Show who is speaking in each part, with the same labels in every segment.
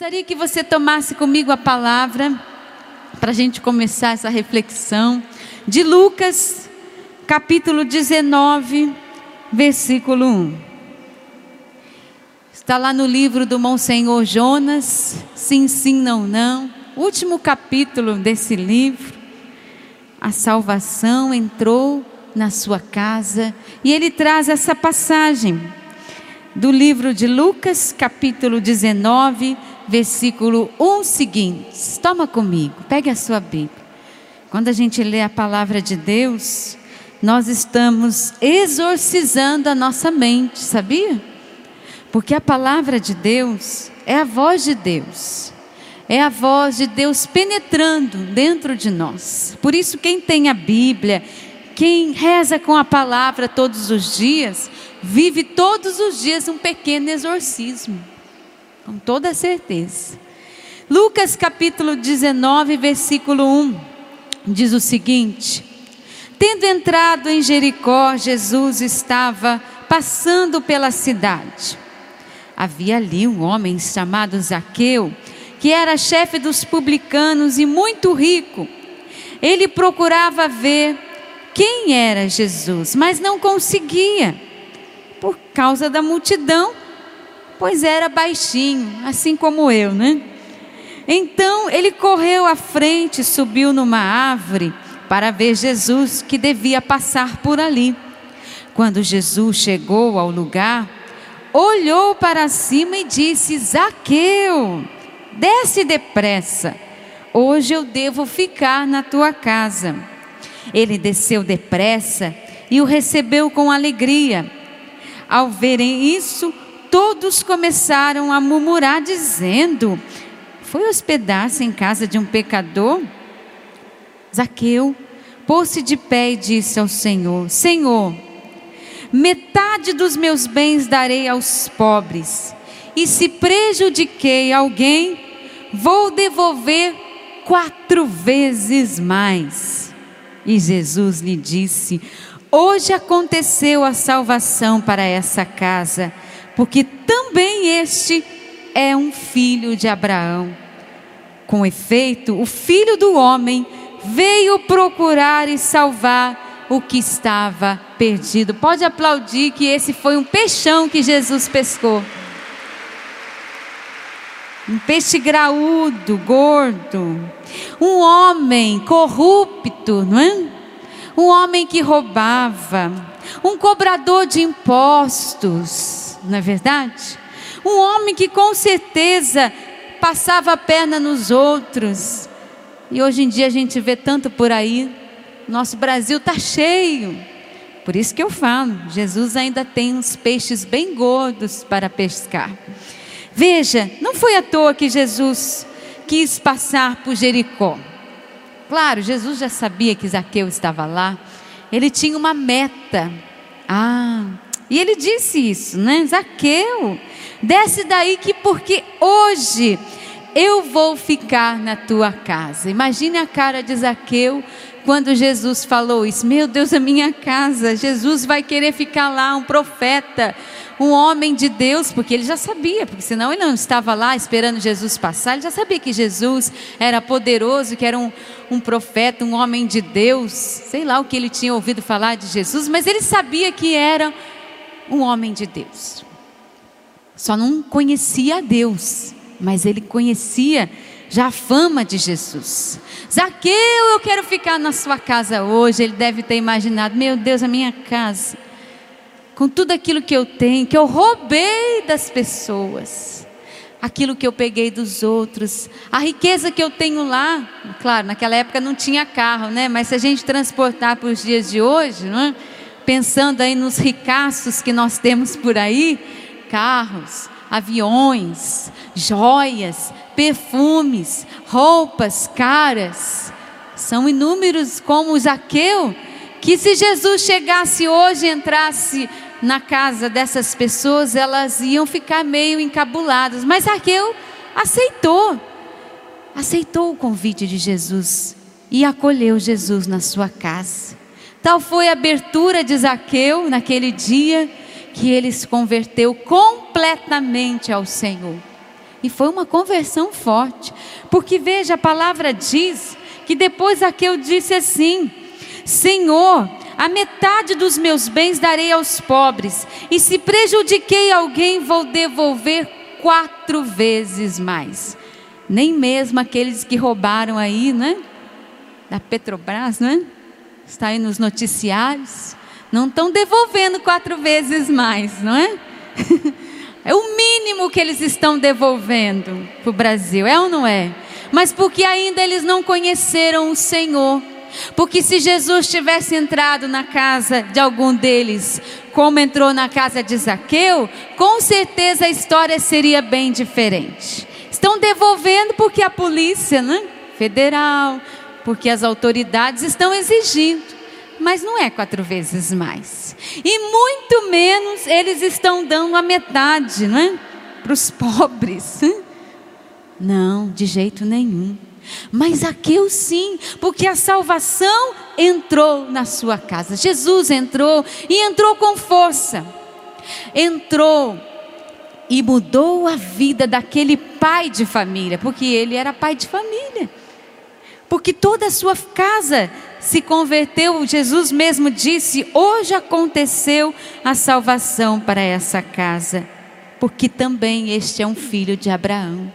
Speaker 1: Gostaria que você tomasse comigo a palavra para a gente começar essa reflexão de Lucas, capítulo 19, versículo 1. Está lá no livro do Monsenhor Jonas, Sim, Sim, Não, Não, último capítulo desse livro. A salvação entrou na sua casa e ele traz essa passagem do livro de Lucas, capítulo 19, versículo 1 seguintes. Toma comigo, pegue a sua Bíblia. Quando a gente lê a palavra de Deus, nós estamos exorcizando a nossa mente, sabia? Porque a palavra de Deus é a voz de Deus. É a voz de Deus penetrando dentro de nós. Por isso, quem tem a Bíblia, quem reza com a palavra todos os dias, vive todos os dias um pequeno exorcismo com toda certeza. Lucas capítulo 19, versículo 1, diz o seguinte: Tendo entrado em Jericó, Jesus estava passando pela cidade. Havia ali um homem chamado Zaqueu, que era chefe dos publicanos e muito rico. Ele procurava ver quem era Jesus, mas não conseguia, por causa da multidão pois era baixinho, assim como eu, né? Então ele correu à frente, subiu numa árvore para ver Jesus que devia passar por ali. Quando Jesus chegou ao lugar, olhou para cima e disse: Zaqueu, desce depressa, hoje eu devo ficar na tua casa. Ele desceu depressa e o recebeu com alegria. Ao verem isso, todos começaram a murmurar, dizendo: Foi hospedar-se em casa de um pecador? Zaqueu pôs-se de pé e disse ao Senhor: Senhor, metade dos meus bens darei aos pobres, e se prejudiquei alguém, vou devolver quatro vezes mais. E Jesus lhe disse: Hoje aconteceu a salvação para essa casa porque também este é um filho de Abraão. Com efeito, o filho do homem veio procurar e salvar o que estava perdido. Pode aplaudir que esse foi um peixão que Jesus pescou. Um peixe graúdo, gordo. Um homem corrupto, não é? Um homem que roubava. Um cobrador de impostos não é verdade? Um homem que com certeza passava a perna nos outros. E hoje em dia a gente vê tanto por aí. Nosso Brasil está cheio. Por isso que eu falo, Jesus ainda tem uns peixes bem gordos para pescar. Veja, não foi à toa que Jesus quis passar por Jericó. Claro, Jesus já sabia que Zaqueu estava lá. Ele tinha uma meta. Ah, e ele disse isso, né? Zaqueu, desce daí que porque hoje eu vou ficar na tua casa. Imagine a cara de Zaqueu quando Jesus falou isso. Meu Deus, a minha casa, Jesus vai querer ficar lá, um profeta, um homem de Deus, porque ele já sabia, porque senão ele não estava lá esperando Jesus passar, ele já sabia que Jesus era poderoso, que era um, um profeta, um homem de Deus, sei lá o que ele tinha ouvido falar de Jesus, mas ele sabia que era um homem de Deus. Só não conhecia a Deus, mas ele conhecia já a fama de Jesus. Zaqueu, eu quero ficar na sua casa hoje. Ele deve ter imaginado: meu Deus, a minha casa, com tudo aquilo que eu tenho, que eu roubei das pessoas, aquilo que eu peguei dos outros, a riqueza que eu tenho lá. Claro, naquela época não tinha carro, né? Mas se a gente transportar para os dias de hoje, não é? Pensando aí nos ricaços que nós temos por aí, carros, aviões, joias, perfumes, roupas caras. São inúmeros como o Zaqueu, que se Jesus chegasse hoje e entrasse na casa dessas pessoas, elas iam ficar meio encabuladas. Mas Zaqueu aceitou, aceitou o convite de Jesus e acolheu Jesus na sua casa. Tal foi a abertura de Zaqueu naquele dia que ele se converteu completamente ao Senhor. E foi uma conversão forte. Porque veja, a palavra diz que depois Zaqueu disse assim: Senhor, a metade dos meus bens darei aos pobres, e se prejudiquei alguém, vou devolver quatro vezes mais. Nem mesmo aqueles que roubaram aí, né? Da Petrobras, né? Está aí nos noticiários. Não estão devolvendo quatro vezes mais, não é? É o mínimo que eles estão devolvendo para o Brasil, é ou não é? Mas porque ainda eles não conheceram o Senhor. Porque se Jesus tivesse entrado na casa de algum deles, como entrou na casa de Zaqueu, com certeza a história seria bem diferente. Estão devolvendo porque a polícia né, federal, porque as autoridades estão exigindo, mas não é quatro vezes mais. E muito menos eles estão dando a metade né, para os pobres. Não, de jeito nenhum. Mas Zaqueu sim, porque a salvação entrou na sua casa. Jesus entrou e entrou com força. Entrou e mudou a vida daquele pai de família, porque ele era pai de família. Porque toda a sua casa se converteu, Jesus mesmo disse: Hoje aconteceu a salvação para essa casa, porque também este é um filho de Abraão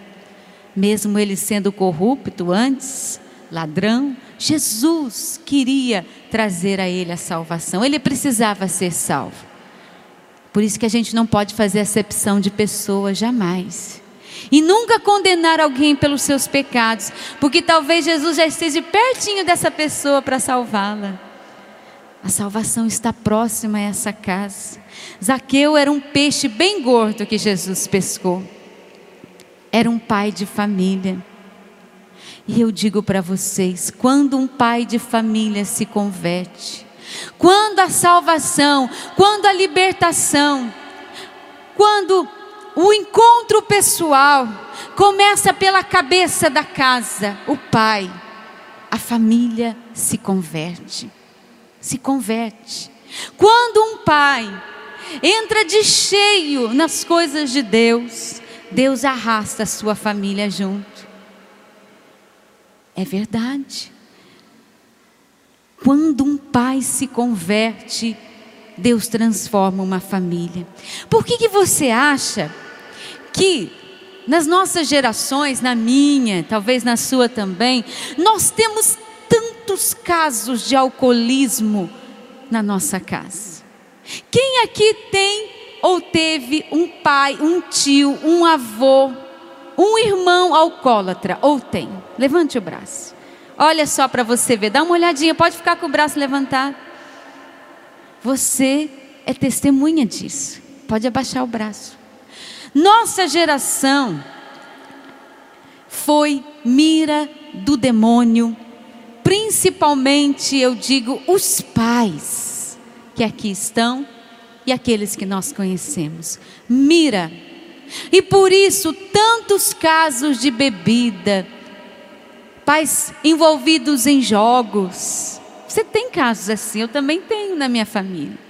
Speaker 1: mesmo ele sendo corrupto antes, ladrão, Jesus queria trazer a ele a salvação. Ele precisava ser salvo. Por isso que a gente não pode fazer acepção de pessoas jamais. E nunca condenar alguém pelos seus pecados, porque talvez Jesus já esteja pertinho dessa pessoa para salvá-la. A salvação está próxima a essa casa. Zaqueu era um peixe bem gordo que Jesus pescou era um pai de família. E eu digo para vocês: quando um pai de família se converte, quando a salvação, quando a libertação, quando o encontro pessoal começa pela cabeça da casa, o pai, a família se converte. Se converte. Quando um pai entra de cheio nas coisas de Deus, Deus arrasta a sua família junto. É verdade. Quando um pai se converte, Deus transforma uma família. Por que, que você acha que nas nossas gerações, na minha, talvez na sua também, nós temos tantos casos de alcoolismo na nossa casa? Quem aqui tem ou teve um pai, um tio, um avô, um irmão alcoólatra, ou tem. Levante o braço. Olha só para você ver, dá uma olhadinha, pode ficar com o braço levantado. Você é testemunha disso. Pode abaixar o braço. Nossa geração foi mira do demônio, principalmente, eu digo, os pais que aqui estão e aqueles que nós conhecemos. Mira. E por isso, tantos casos de bebida, pais envolvidos em jogos. Você tem casos assim, eu também tenho na minha família.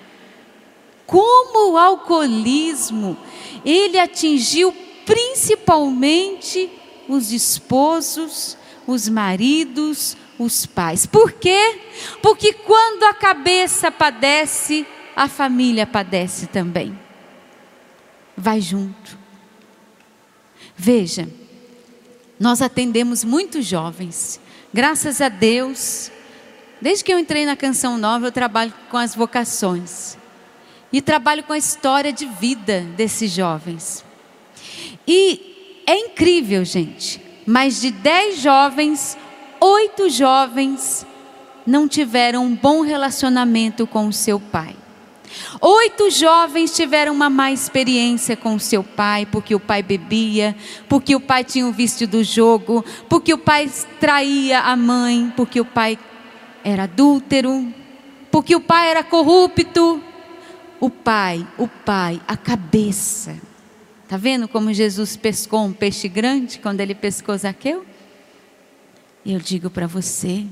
Speaker 1: Como o alcoolismo, ele atingiu principalmente os esposos, os maridos, os pais. Por quê? Porque quando a cabeça padece, a família padece também. Vai junto. Veja, nós atendemos muitos jovens. Graças a Deus, desde que eu entrei na Canção Nova, eu trabalho com as vocações. E trabalho com a história de vida desses jovens. E é incrível, gente. Mais de dez jovens, oito jovens não tiveram um bom relacionamento com o seu pai. Oito jovens tiveram uma má experiência com o seu pai, porque o pai bebia, porque o pai tinha o vício do jogo, porque o pai traía a mãe, porque o pai era adúltero, porque o pai era corrupto. O pai, o pai, a cabeça. Tá vendo como Jesus pescou um peixe grande quando ele pescou Zaqueu? Eu digo para você,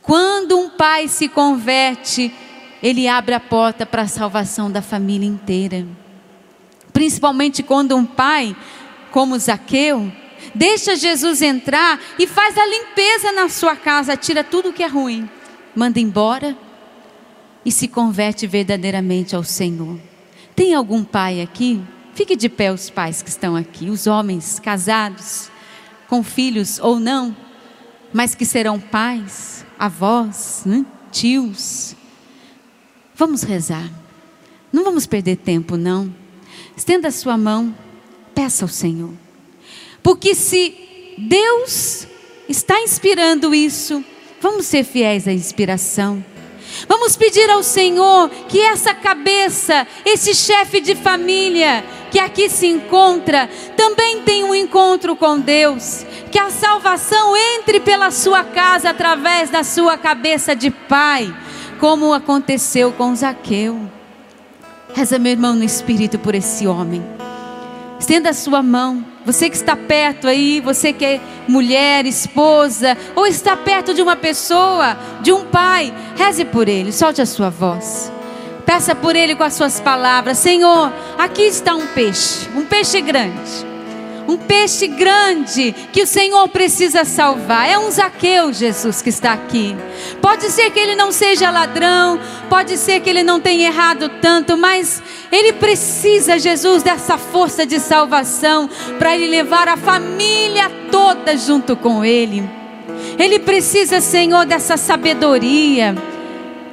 Speaker 1: quando um pai se converte, ele abre a porta para a salvação da família inteira. Principalmente quando um pai como Zaqueu, deixa Jesus entrar e faz a limpeza na sua casa, tira tudo que é ruim, manda embora e se converte verdadeiramente ao Senhor. Tem algum pai aqui? Fique de pé os pais que estão aqui, os homens casados, com filhos ou não, mas que serão pais, avós, né? tios. Vamos rezar. Não vamos perder tempo, não. Estenda a sua mão, peça ao Senhor. Porque se Deus está inspirando isso, vamos ser fiéis à inspiração. Vamos pedir ao Senhor que essa cabeça, esse chefe de família que aqui se encontra, também tenha um encontro com Deus. Que a salvação entre pela sua casa através da sua cabeça de pai, como aconteceu com Zaqueu. Reza, meu irmão, no espírito por esse homem. Estenda a sua mão. Você que está perto aí, você que é mulher, esposa, ou está perto de uma pessoa, de um pai, reze por ele, solte a sua voz. Peça por ele com as suas palavras: Senhor, aqui está um peixe, um peixe grande um peixe grande que o Senhor precisa salvar. É um Zaqueu, Jesus, que está aqui. Pode ser que ele não seja ladrão, pode ser que ele não tenha errado tanto, mas ele precisa, Jesus, dessa força de salvação para ele levar a família toda junto com ele. Ele precisa, Senhor, dessa sabedoria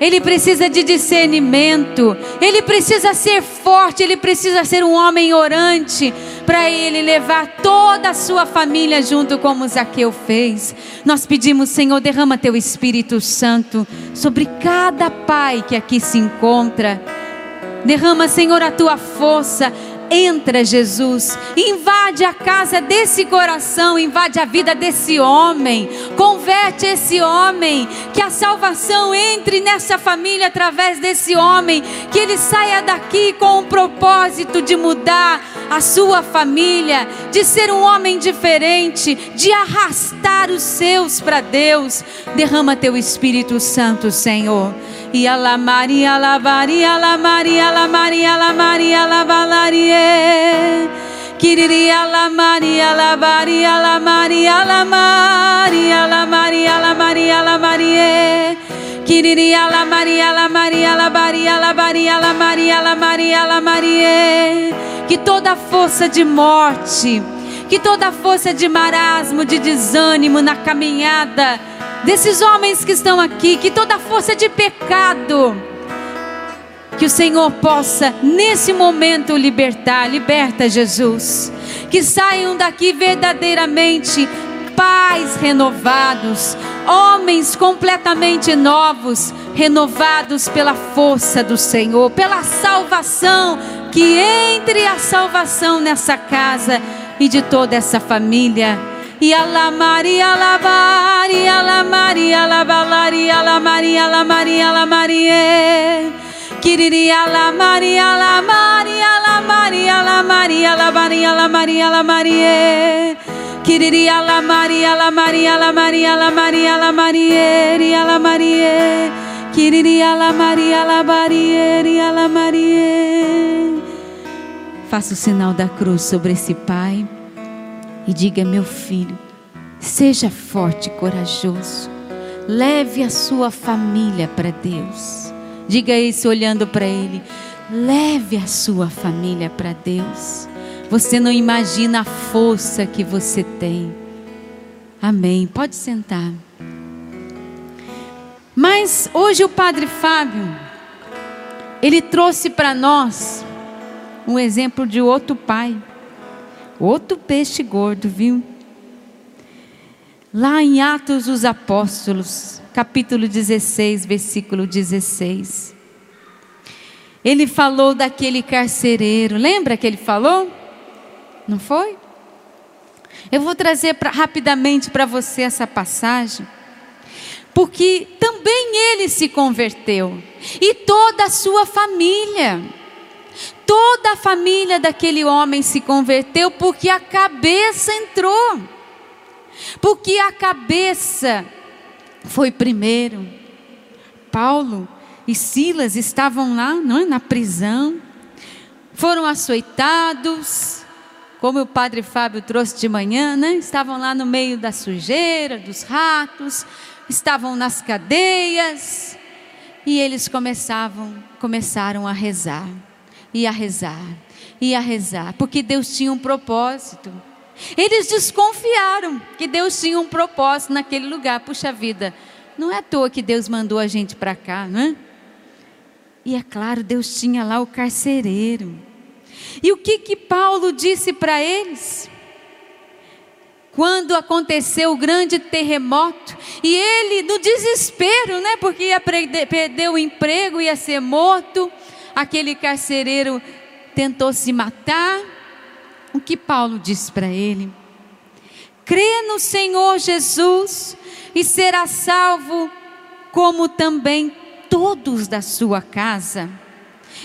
Speaker 1: ele precisa de discernimento, ele precisa ser forte, ele precisa ser um homem orante, para ele levar toda a sua família junto, como Zaqueu fez. Nós pedimos, Senhor, derrama teu Espírito Santo sobre cada pai que aqui se encontra. Derrama, Senhor, a tua força, Entra, Jesus, invade a casa desse coração, invade a vida desse homem, converte esse homem, que a salvação entre nessa família através desse homem, que ele saia daqui com o propósito de mudar a sua família, de ser um homem diferente, de arrastar os seus para Deus. Derrama teu Espírito Santo, Senhor. E a la Maria, la Maria, la Maria, la Maria, la Maria, la Valarie. Kiriria la Maria, la Maria, la Maria, la Maria, la Maria, la Maria, la Maria. Kiriria la Maria, la Maria, la Maria, la Maria, la Maria, la Maria, la Maria. Que toda força de morte, que toda força de marasmo, de desânimo na caminhada, desses homens que estão aqui, que toda força de pecado, que o Senhor possa nesse momento libertar, liberta Jesus, que saiam daqui verdadeiramente pais renovados, homens completamente novos, renovados pela força do Senhor, pela salvação, que entre a salvação nessa casa e de toda essa família e a la Maria la Maria la Maria la Valaria la Maria la Maria la Maria Quiriria la Maria la Maria la Maria la Maria la Maria la Maria la Maria Quiriria la Maria la Maria la Maria la Maria la Maria la Maria Quiriria la Maria la Maria la Maria Faça o sinal da cruz sobre esse pai e diga: meu filho, seja forte e corajoso, leve a sua família para Deus. Diga isso olhando para ele: leve a sua família para Deus. Você não imagina a força que você tem. Amém. Pode sentar. Mas hoje o Padre Fábio, ele trouxe para nós um exemplo de outro pai. Outro peixe gordo, viu? Lá em Atos dos Apóstolos, capítulo 16, versículo 16. Ele falou daquele carcereiro. Lembra que ele falou? Não foi? Eu vou trazer pra, rapidamente para você essa passagem. Porque também ele se converteu. E toda a sua família. Toda a família daquele homem se converteu porque a cabeça entrou. Porque a cabeça foi primeiro. Paulo e Silas estavam lá, não é, na prisão. Foram açoitados, como o padre Fábio trouxe de manhã, né? Estavam lá no meio da sujeira, dos ratos, estavam nas cadeias, e eles começavam, começaram a rezar, e a rezar, e a rezar, porque Deus tinha um propósito. Eles desconfiaram que Deus tinha um propósito naquele lugar. Puxa vida, não é à toa que Deus mandou a gente para cá, não é? E é claro, Deus tinha lá o carcereiro. E o que que Paulo disse para eles? Quando aconteceu o grande terremoto, e ele, no desespero, né, porque ia perder o emprego, ia ser morto, aquele carcereiro tentou se matar. O que Paulo disse para ele? Crê no Senhor Jesus e será salvo, como também todos da sua casa.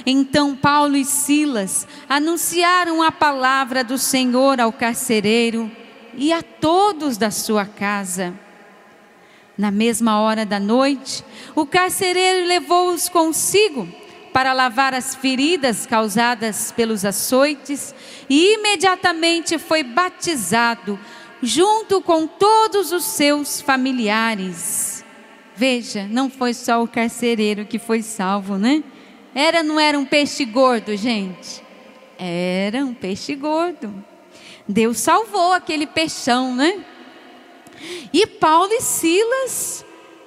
Speaker 1: Então Paulo e Silas anunciaram a palavra do Senhor ao carcereiro e a todos da sua casa. Na mesma hora da noite, o carcereiro levou-os consigo para lavar as feridas causadas pelos açoites e imediatamente foi batizado junto com todos os seus familiares. Veja, não foi só o carcereiro que foi salvo, né? Era não era um peixe gordo, gente? Era um peixe gordo. Deus salvou aquele peixão, né? E Paulo e Silas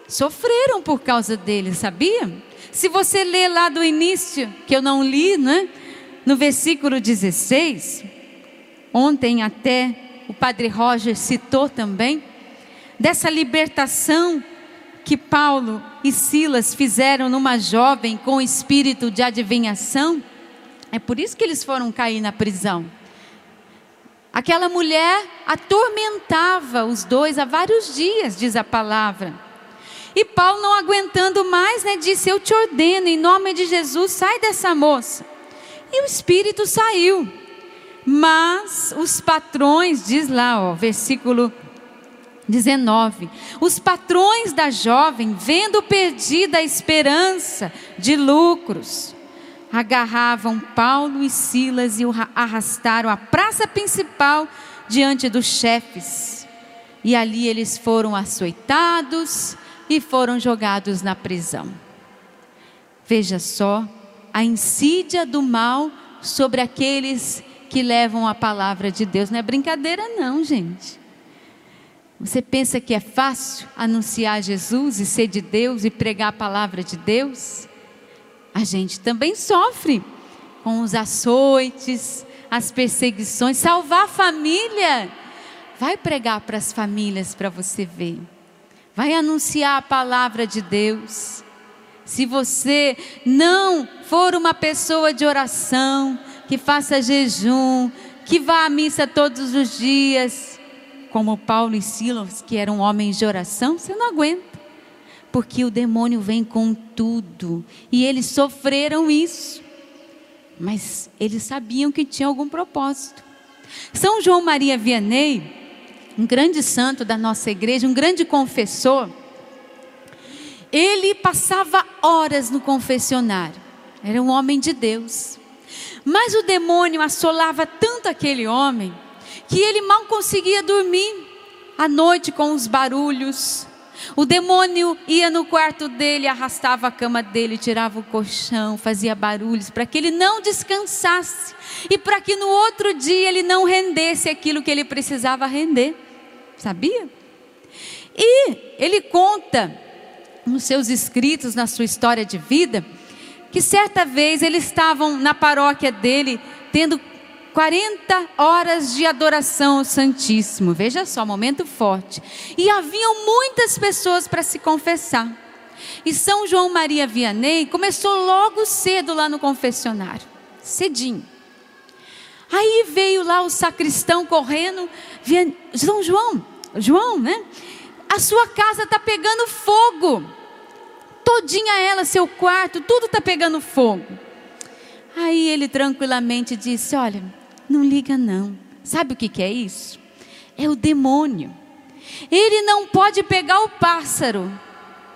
Speaker 1: sofreram por causa dele, sabia? Se você ler lá do início, que eu não li, né? No versículo 16, ontem até o padre Roger citou também, dessa libertação que Paulo e Silas fizeram numa jovem com espírito de adivinhação. É por isso que eles foram cair na prisão. Aquela mulher atormentava os dois há vários dias, diz a palavra. E Paulo, não aguentando mais, né, disse: Eu te ordeno, em nome de Jesus, sai dessa moça. E o espírito saiu. Mas os patrões, diz lá, ó, versículo 19: Os patrões da jovem, vendo perdida a esperança de lucros, agarravam Paulo e Silas e o arrastaram à praça principal diante dos chefes. E ali eles foram açoitados e foram jogados na prisão. Veja só a insídia do mal sobre aqueles que levam a palavra de Deus. Não é brincadeira, não, gente. Você pensa que é fácil anunciar Jesus e ser de Deus e pregar a palavra de Deus? A gente também sofre com os açoites, as perseguições, salvar a família. Vai pregar para as famílias para você ver. Vai anunciar a palavra de Deus. Se você não for uma pessoa de oração, que faça jejum, que vá à missa todos os dias, como Paulo e Silas, que eram homens de oração, você não aguenta. Porque o demônio vem com tudo. E eles sofreram isso. Mas eles sabiam que tinha algum propósito. São João Maria Vianney, um grande santo da nossa igreja, um grande confessor, ele passava horas no confessionário. Era um homem de Deus. Mas o demônio assolava tanto aquele homem que ele mal conseguia dormir à noite com os barulhos. O demônio ia no quarto dele, arrastava a cama dele, tirava o colchão, fazia barulhos para que ele não descansasse e para que no outro dia ele não rendesse aquilo que ele precisava render sabia? E ele conta nos seus escritos, na sua história de vida, que certa vez eles estavam na paróquia dele tendo 40 horas de adoração ao Santíssimo. Veja só, momento forte. E haviam muitas pessoas para se confessar. E São João Maria Vianney começou logo cedo lá no confessionário, cedinho. Aí veio lá o sacristão correndo, São João, João, né? A sua casa está pegando fogo. Todinha ela, seu quarto, tudo está pegando fogo. Aí ele tranquilamente disse: Olha, não liga não. Sabe o que, que é isso? É o demônio. Ele não pode pegar o pássaro,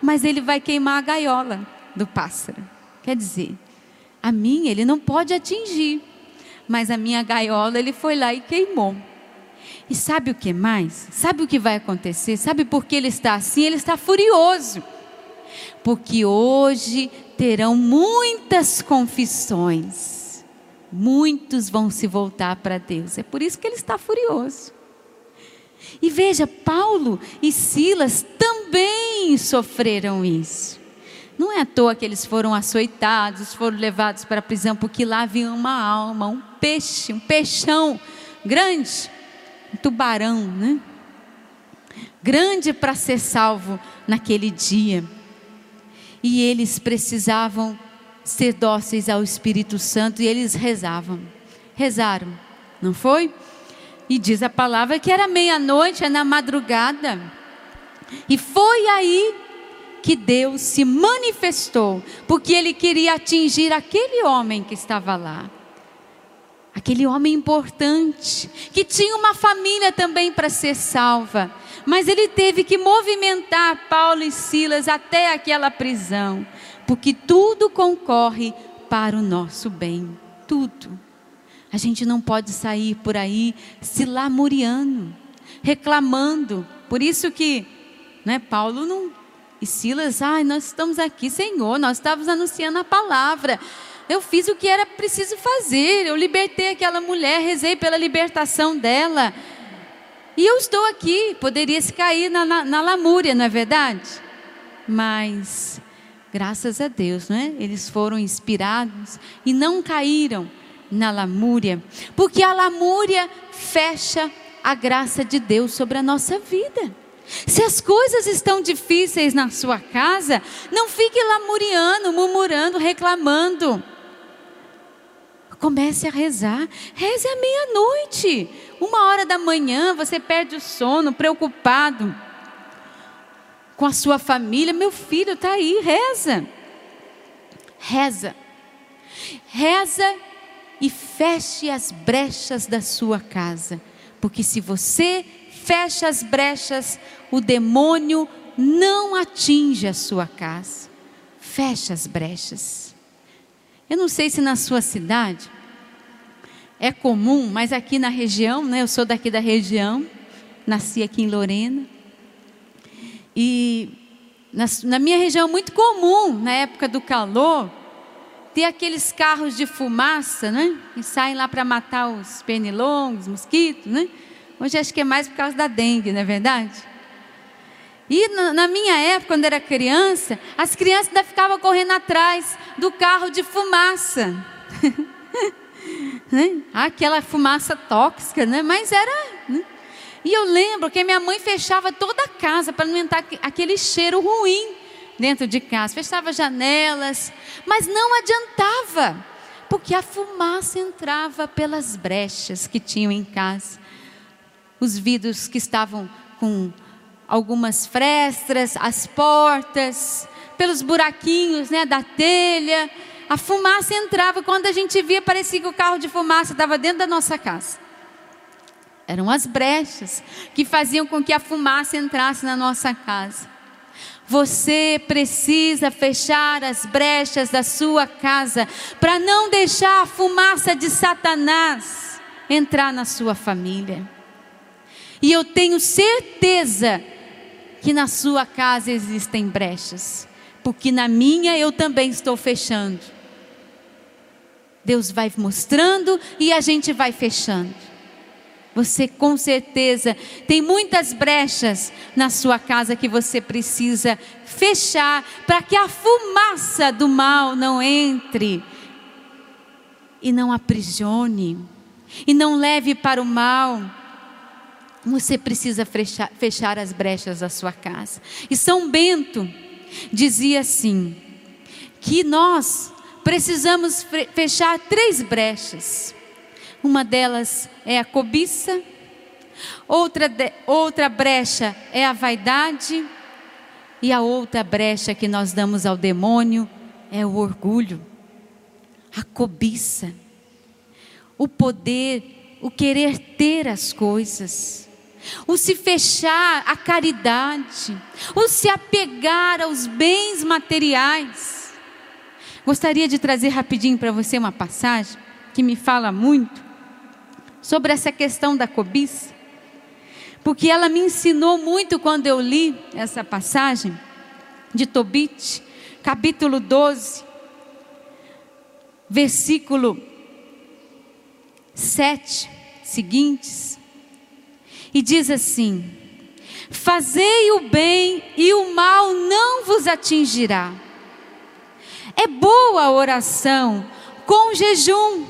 Speaker 1: mas ele vai queimar a gaiola do pássaro. Quer dizer, a mim ele não pode atingir, mas a minha gaiola ele foi lá e queimou. E sabe o que mais? Sabe o que vai acontecer? Sabe por que ele está assim? Ele está furioso. Porque hoje terão muitas confissões. Muitos vão se voltar para Deus. É por isso que ele está furioso. E veja, Paulo e Silas também sofreram isso. Não é à toa que eles foram açoitados, foram levados para a prisão, porque lá havia uma alma, um peixe, um peixão grande, tubarão, né? Grande para ser salvo naquele dia. E eles precisavam ser dóceis ao Espírito Santo e eles rezavam. Rezaram, não foi? E diz a palavra que era meia-noite, é na madrugada. E foi aí que Deus se manifestou, porque ele queria atingir aquele homem que estava lá. Aquele homem importante, que tinha uma família também para ser salva, mas ele teve que movimentar Paulo e Silas até aquela prisão, porque tudo concorre para o nosso bem, tudo. A gente não pode sair por aí se lamuriando, reclamando. Por isso que, né, Paulo não e Silas, ai, nós estamos aqui, Senhor, nós estávamos anunciando a palavra. Eu fiz o que era preciso fazer. Eu libertei aquela mulher, rezei pela libertação dela. E eu estou aqui, poderia se cair na, na, na lamúria, não é verdade? Mas, graças a Deus, não é? Eles foram inspirados e não caíram na lamúria, porque a lamúria fecha a graça de Deus sobre a nossa vida. Se as coisas estão difíceis na sua casa, não fique lamuriando, murmurando, reclamando. Comece a rezar. Reze à meia-noite. Uma hora da manhã, você perde o sono, preocupado com a sua família. Meu filho está aí, reza. Reza. Reza e feche as brechas da sua casa. Porque se você fecha as brechas, o demônio não atinge a sua casa. Fecha as brechas. Eu não sei se na sua cidade é comum, mas aqui na região, né, eu sou daqui da região, nasci aqui em Lorena. E na, na minha região é muito comum, na época do calor, ter aqueles carros de fumaça, né? Que saem lá para matar os pernilongos, mosquitos, né? Hoje acho que é mais por causa da dengue, não é verdade? E na minha época, quando era criança, as crianças ainda ficavam correndo atrás do carro de fumaça. Né? Aquela fumaça tóxica, né? Mas era. Né? E eu lembro que minha mãe fechava toda a casa para não entrar aquele cheiro ruim dentro de casa. Fechava janelas, mas não adiantava, porque a fumaça entrava pelas brechas que tinham em casa os vidros que estavam com algumas frestas, as portas, pelos buraquinhos né, da telha. A fumaça entrava, quando a gente via, parecia que o carro de fumaça estava dentro da nossa casa. Eram as brechas que faziam com que a fumaça entrasse na nossa casa. Você precisa fechar as brechas da sua casa para não deixar a fumaça de Satanás entrar na sua família. E eu tenho certeza que na sua casa existem brechas, porque na minha eu também estou fechando. Deus vai mostrando e a gente vai fechando. Você com certeza tem muitas brechas na sua casa que você precisa fechar para que a fumaça do mal não entre e não aprisione e não leve para o mal você precisa fechar, fechar as brechas da sua casa. E São Bento dizia assim: que nós precisamos fechar três brechas. Uma delas é a cobiça, outra, de, outra brecha é a vaidade, e a outra brecha que nós damos ao demônio é o orgulho, a cobiça, o poder, o querer ter as coisas o se fechar à caridade, o se apegar aos bens materiais. Gostaria de trazer rapidinho para você uma passagem que me fala muito sobre essa questão da cobiça, porque ela me ensinou muito quando eu li essa passagem de Tobit, capítulo 12, versículo 7 seguintes, e diz assim: Fazei o bem e o mal não vos atingirá. É boa a oração com jejum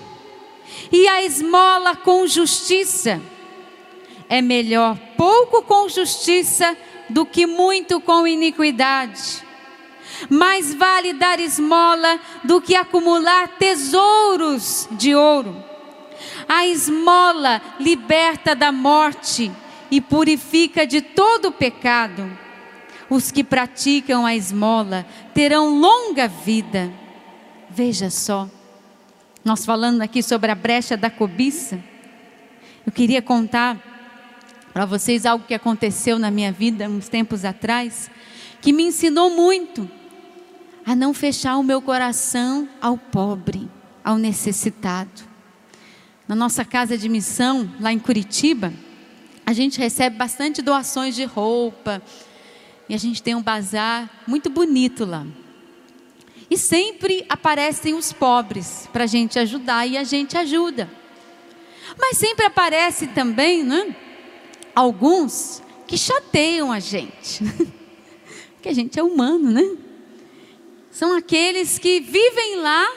Speaker 1: e a esmola com justiça. É melhor pouco com justiça do que muito com iniquidade. Mais vale dar esmola do que acumular tesouros de ouro. A esmola liberta da morte e purifica de todo pecado. Os que praticam a esmola terão longa vida. Veja só, nós falando aqui sobre a brecha da cobiça, eu queria contar para vocês algo que aconteceu na minha vida uns tempos atrás, que me ensinou muito a não fechar o meu coração ao pobre, ao necessitado. Na nossa casa de missão, lá em Curitiba, a gente recebe bastante doações de roupa. E a gente tem um bazar muito bonito lá. E sempre aparecem os pobres para a gente ajudar e a gente ajuda. Mas sempre aparece também, né? Alguns que chateiam a gente. Porque a gente é humano, né? São aqueles que vivem lá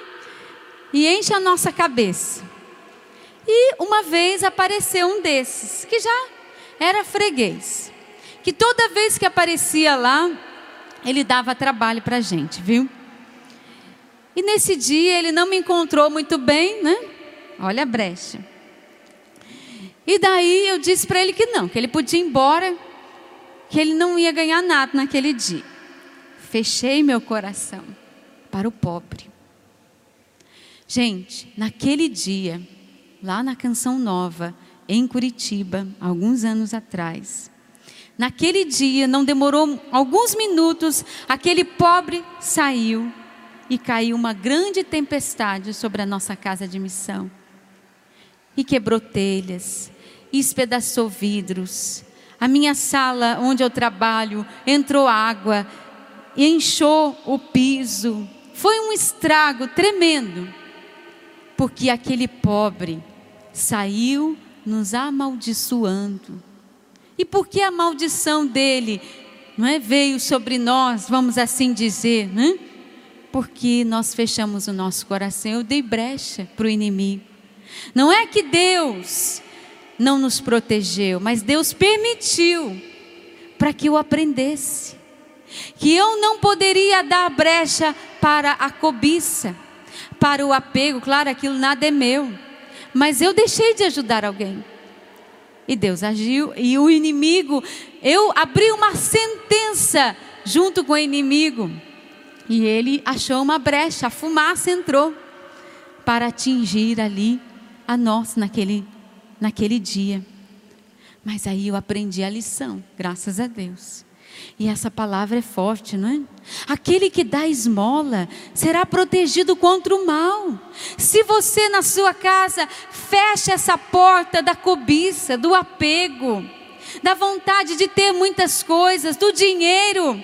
Speaker 1: e enchem a nossa cabeça. E uma vez apareceu um desses, que já era freguês. Que toda vez que aparecia lá, ele dava trabalho para a gente, viu? E nesse dia ele não me encontrou muito bem, né? Olha a brecha. E daí eu disse para ele que não, que ele podia ir embora, que ele não ia ganhar nada naquele dia. Fechei meu coração para o pobre. Gente, naquele dia, lá na Canção Nova, em Curitiba, alguns anos atrás. Naquele dia, não demorou alguns minutos, aquele pobre saiu e caiu uma grande tempestade sobre a nossa casa de missão. E quebrou telhas, e espedaçou vidros. A minha sala onde eu trabalho entrou água e encheu o piso. Foi um estrago tremendo, porque aquele pobre saiu nos amaldiçoando. E por que a maldição dele não é, veio sobre nós, vamos assim dizer, né? Porque nós fechamos o nosso coração, eu dei brecha para o inimigo. Não é que Deus não nos protegeu, mas Deus permitiu para que eu aprendesse que eu não poderia dar brecha para a cobiça, para o apego, claro, aquilo nada é meu mas eu deixei de ajudar alguém. E Deus agiu, e o inimigo, eu abri uma sentença junto com o inimigo, e ele achou uma brecha, a fumaça entrou para atingir ali a nós naquele, naquele dia. Mas aí eu aprendi a lição, graças a Deus. E essa palavra é forte, não é? Aquele que dá esmola será protegido contra o mal. Se você na sua casa fecha essa porta da cobiça, do apego, da vontade de ter muitas coisas, do dinheiro,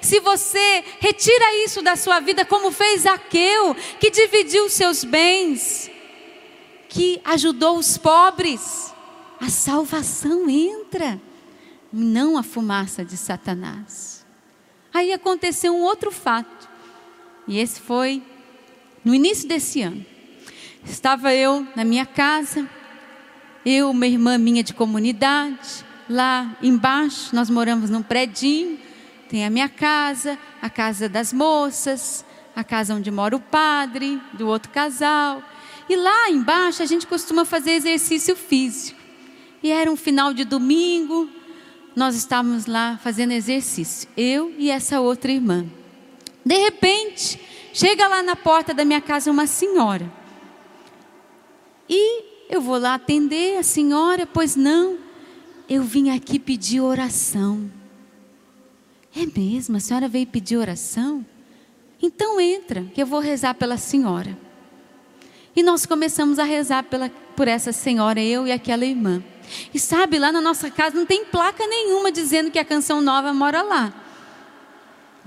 Speaker 1: se você retira isso da sua vida, como fez Zaqueu, que dividiu seus bens, que ajudou os pobres, a salvação entra não a fumaça de Satanás. Aí aconteceu um outro fato, e esse foi no início desse ano. Estava eu na minha casa, eu, uma irmã minha de comunidade, lá embaixo, nós moramos num predinho, tem a minha casa, a casa das moças, a casa onde mora o padre, do outro casal. E lá embaixo a gente costuma fazer exercício físico. E era um final de domingo, nós estávamos lá fazendo exercício, eu e essa outra irmã. De repente, chega lá na porta da minha casa uma senhora. E eu vou lá atender a senhora, pois não, eu vim aqui pedir oração. É mesmo? A senhora veio pedir oração? Então entra, que eu vou rezar pela senhora. E nós começamos a rezar pela, por essa senhora, eu e aquela irmã. E sabe, lá na nossa casa não tem placa nenhuma dizendo que a canção nova mora lá.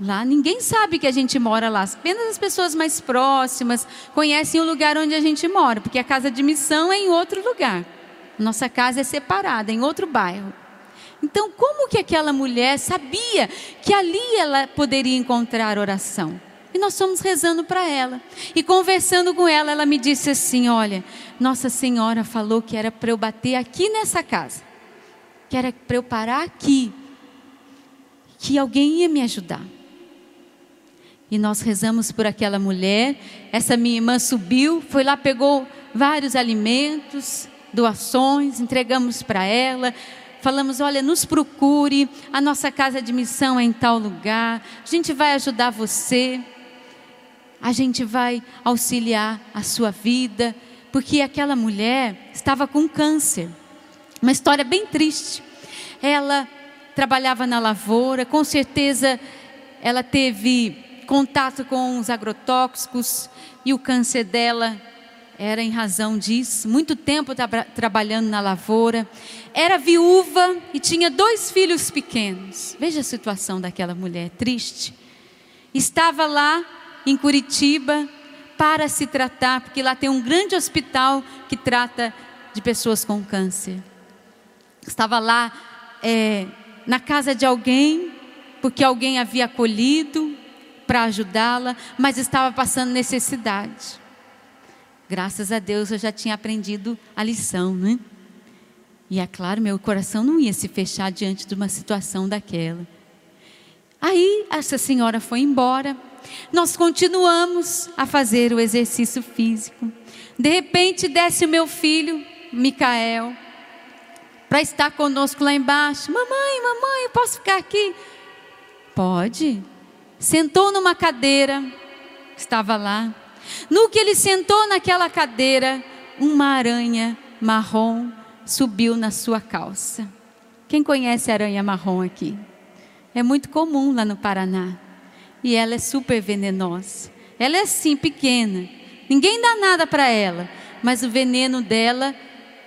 Speaker 1: Lá ninguém sabe que a gente mora lá, apenas as pessoas mais próximas conhecem o lugar onde a gente mora, porque a casa de missão é em outro lugar. Nossa casa é separada, em outro bairro. Então, como que aquela mulher sabia que ali ela poderia encontrar oração? E nós fomos rezando para ela. E conversando com ela, ela me disse assim: Olha, Nossa Senhora falou que era para eu bater aqui nessa casa, que era para eu parar aqui, que alguém ia me ajudar. E nós rezamos por aquela mulher. Essa minha irmã subiu, foi lá, pegou vários alimentos, doações, entregamos para ela. Falamos, olha, nos procure, a nossa casa de missão é em tal lugar, a gente vai ajudar você a gente vai auxiliar a sua vida, porque aquela mulher estava com câncer. Uma história bem triste. Ela trabalhava na lavoura, com certeza ela teve contato com os agrotóxicos e o câncer dela era em razão disso. Muito tempo tra trabalhando na lavoura. Era viúva e tinha dois filhos pequenos. Veja a situação daquela mulher, triste. Estava lá em Curitiba para se tratar, porque lá tem um grande hospital que trata de pessoas com câncer. Estava lá é, na casa de alguém, porque alguém havia acolhido para ajudá-la, mas estava passando necessidade. Graças a Deus eu já tinha aprendido a lição, né? E é claro, meu coração não ia se fechar diante de uma situação daquela. Aí essa senhora foi embora, nós continuamos a fazer o exercício físico. De repente desce o meu filho, Micael, para estar conosco lá embaixo. Mamãe, mamãe, eu posso ficar aqui? Pode. Sentou numa cadeira, estava lá. No que ele sentou naquela cadeira, uma aranha marrom subiu na sua calça. Quem conhece aranha marrom aqui? É muito comum lá no Paraná e ela é super venenosa. Ela é assim, pequena. Ninguém dá nada para ela, mas o veneno dela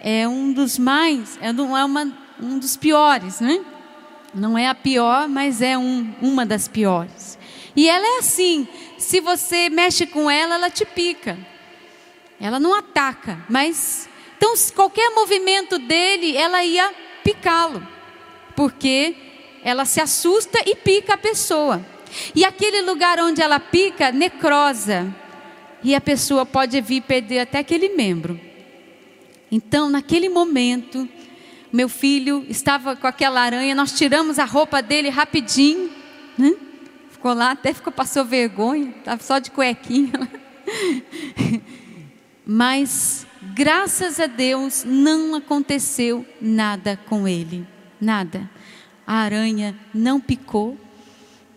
Speaker 1: é um dos mais, é, é uma, um dos piores, né? Não é a pior, mas é um, uma das piores. E ela é assim: se você mexe com ela, ela te pica. Ela não ataca, mas então qualquer movimento dele, ela ia picá-lo, porque ela se assusta e pica a pessoa. E aquele lugar onde ela pica, necrosa. E a pessoa pode vir perder até aquele membro. Então, naquele momento, meu filho estava com aquela aranha, nós tiramos a roupa dele rapidinho. Né? Ficou lá, até ficou, passou vergonha, estava só de cuequinha. Mas, graças a Deus, não aconteceu nada com ele. Nada. A aranha não picou,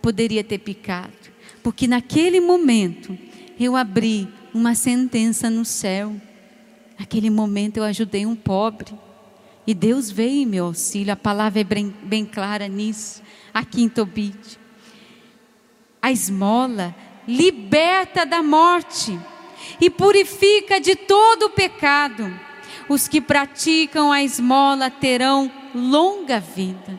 Speaker 1: poderia ter picado, porque naquele momento eu abri uma sentença no céu. Naquele momento eu ajudei um pobre. E Deus veio em meu auxílio, a palavra é bem, bem clara nisso, aqui em Tobit. A esmola liberta da morte e purifica de todo o pecado. Os que praticam a esmola terão longa vida.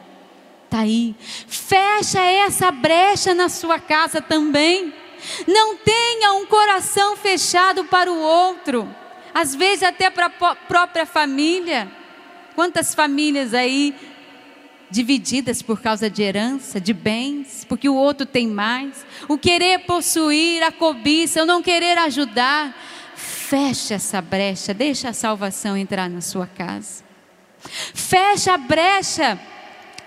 Speaker 1: Está aí. Fecha essa brecha na sua casa também. Não tenha um coração fechado para o outro. Às vezes até para a própria família. Quantas famílias aí divididas por causa de herança, de bens, porque o outro tem mais. O querer possuir, a cobiça, o não querer ajudar. Fecha essa brecha, deixa a salvação entrar na sua casa. Fecha a brecha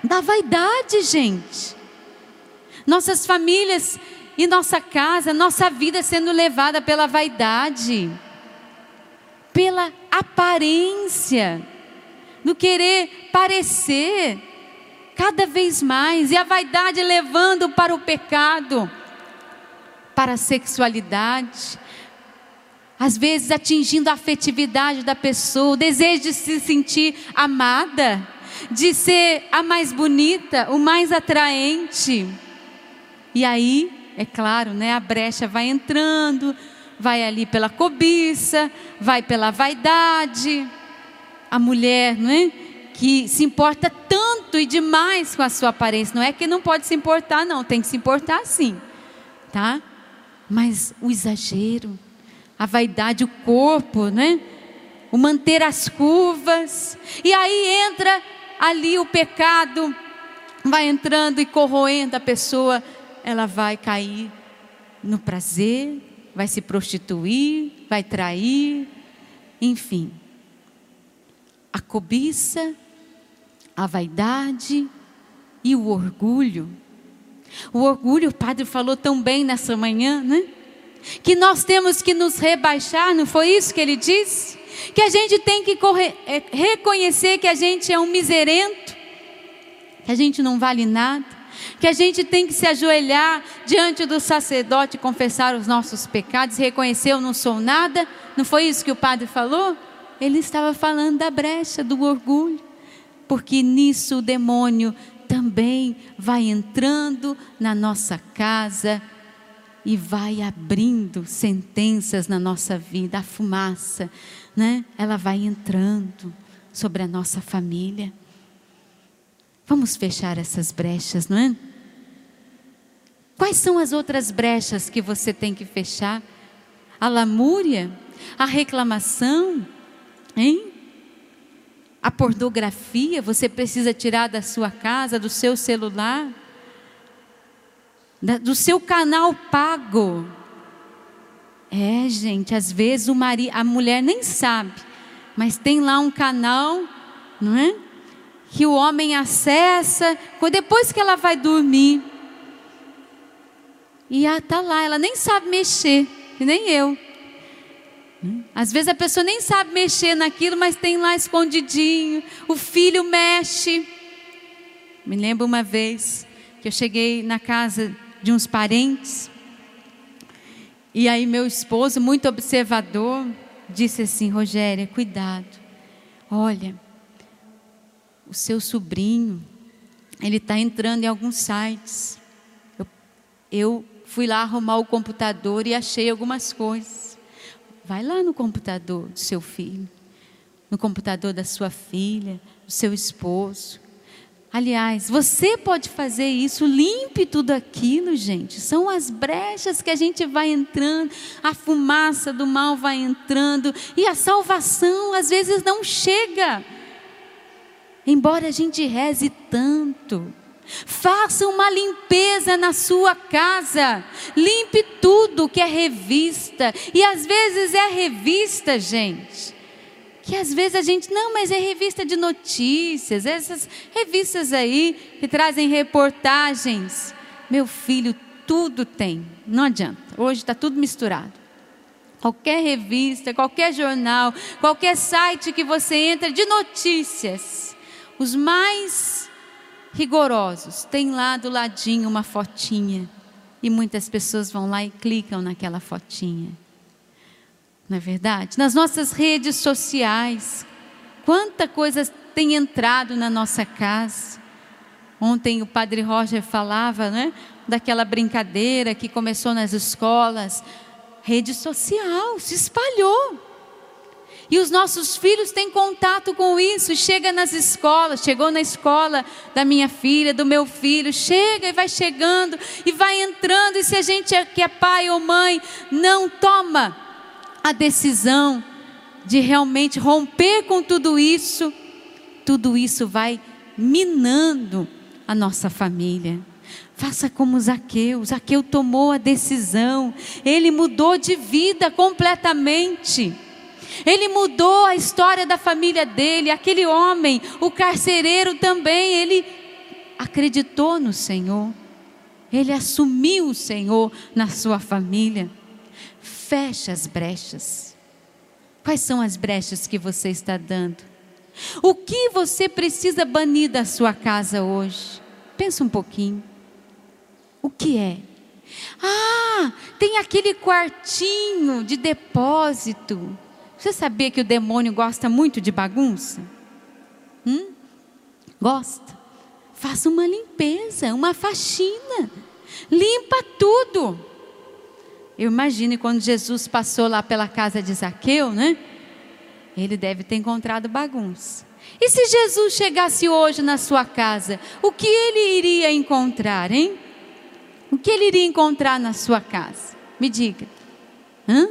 Speaker 1: da vaidade, gente. Nossas famílias e nossa casa, nossa vida sendo levada pela vaidade, pela aparência, no querer parecer cada vez mais, e a vaidade levando para o pecado, para a sexualidade, às vezes atingindo a afetividade da pessoa, o desejo de se sentir amada de ser a mais bonita, o mais atraente. E aí, é claro, né, a brecha vai entrando, vai ali pela cobiça, vai pela vaidade. A mulher, não é? Que se importa tanto e demais com a sua aparência. Não é que não pode se importar, não, tem que se importar sim, tá? Mas o exagero, a vaidade, o corpo, né? O manter as curvas. E aí entra ali o pecado, vai entrando e corroendo a pessoa, ela vai cair no prazer, vai se prostituir, vai trair, enfim. A cobiça, a vaidade e o orgulho. O orgulho, o padre falou tão bem nessa manhã, né? Que nós temos que nos rebaixar, não foi isso que ele disse? Que a gente tem que é, reconhecer que a gente é um miserento, que a gente não vale nada, que a gente tem que se ajoelhar diante do sacerdote, confessar os nossos pecados, reconhecer eu não sou nada. Não foi isso que o padre falou? Ele estava falando da brecha, do orgulho, porque nisso o demônio também vai entrando na nossa casa e vai abrindo sentenças na nossa vida, a fumaça, né? Ela vai entrando sobre a nossa família. Vamos fechar essas brechas, não é? Quais são as outras brechas que você tem que fechar? A lamúria, a reclamação, hein? A pornografia, você precisa tirar da sua casa, do seu celular, do seu canal pago. É, gente, às vezes o marido, a mulher nem sabe, mas tem lá um canal, não é? que o homem acessa depois que ela vai dormir. E ela está lá, ela nem sabe mexer, nem eu. Às vezes a pessoa nem sabe mexer naquilo, mas tem lá escondidinho. O filho mexe. Me lembro uma vez que eu cheguei na casa de uns parentes. E aí meu esposo, muito observador, disse assim: Rogéria, cuidado. Olha, o seu sobrinho, ele está entrando em alguns sites. Eu, eu fui lá arrumar o computador e achei algumas coisas. Vai lá no computador do seu filho, no computador da sua filha, do seu esposo. Aliás, você pode fazer isso, limpe tudo aquilo, gente. São as brechas que a gente vai entrando, a fumaça do mal vai entrando e a salvação às vezes não chega. Embora a gente reze tanto, faça uma limpeza na sua casa, limpe tudo que é revista, e às vezes é revista, gente, que às vezes a gente, não, mas é revista de notícias, essas revistas aí que trazem reportagens. Meu filho, tudo tem, não adianta, hoje está tudo misturado. Qualquer revista, qualquer jornal, qualquer site que você entra de notícias, os mais rigorosos têm lá do ladinho uma fotinha. E muitas pessoas vão lá e clicam naquela fotinha. Não é verdade? Nas nossas redes sociais, quanta coisa tem entrado na nossa casa. Ontem o padre Roger falava, né, daquela brincadeira que começou nas escolas, rede social, se espalhou. E os nossos filhos têm contato com isso, chega nas escolas, chegou na escola da minha filha, do meu filho, chega e vai chegando e vai entrando, e se a gente é, que é pai ou mãe não toma a decisão de realmente romper com tudo isso, tudo isso vai minando a nossa família. Faça como Zaqueu. Zaqueu tomou a decisão, ele mudou de vida completamente. Ele mudou a história da família dele. Aquele homem, o carcereiro também, ele acreditou no Senhor. Ele assumiu o Senhor na sua família. Fecha as brechas. Quais são as brechas que você está dando? O que você precisa banir da sua casa hoje? Pensa um pouquinho. O que é? Ah, tem aquele quartinho de depósito você sabia que o demônio gosta muito de bagunça? Hum? Gosta. Faça uma limpeza, uma faxina. Limpa tudo. Eu imagino quando Jesus passou lá pela casa de Zaqueu, né? Ele deve ter encontrado bagunça. E se Jesus chegasse hoje na sua casa, o que ele iria encontrar, hein? O que ele iria encontrar na sua casa? Me diga. Hã?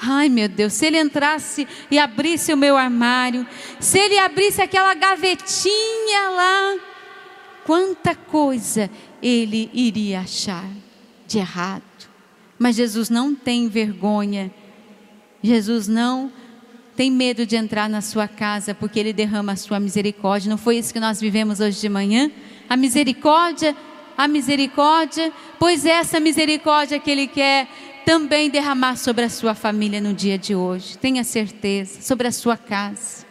Speaker 1: Ai meu Deus, se ele entrasse e abrisse o meu armário, se ele abrisse aquela gavetinha lá, quanta coisa ele iria achar de errado. Mas Jesus não tem vergonha, Jesus não tem medo de entrar na sua casa porque ele derrama a sua misericórdia. Não foi isso que nós vivemos hoje de manhã? A misericórdia, a misericórdia, pois é essa misericórdia que ele quer também derramar sobre a sua família no dia de hoje. Tenha certeza, sobre a sua casa.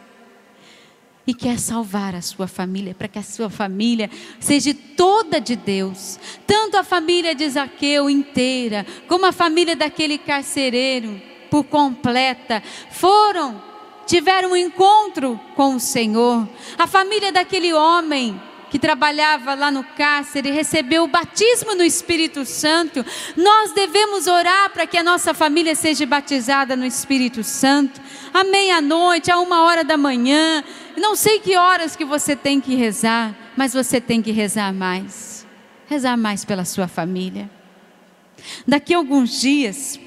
Speaker 1: E quer salvar a sua família, para que a sua família seja toda de Deus. Tanto a família de Zaqueu inteira, como a família daquele carcereiro por completa. Foram, tiveram um encontro com o Senhor. A família daquele homem que trabalhava lá no cárcere recebeu o batismo no Espírito Santo. Nós devemos orar para que a nossa família seja batizada no Espírito Santo. À meia-noite, a uma hora da manhã. Não sei que horas que você tem que rezar, mas você tem que rezar mais. Rezar mais pela sua família. Daqui a alguns dias,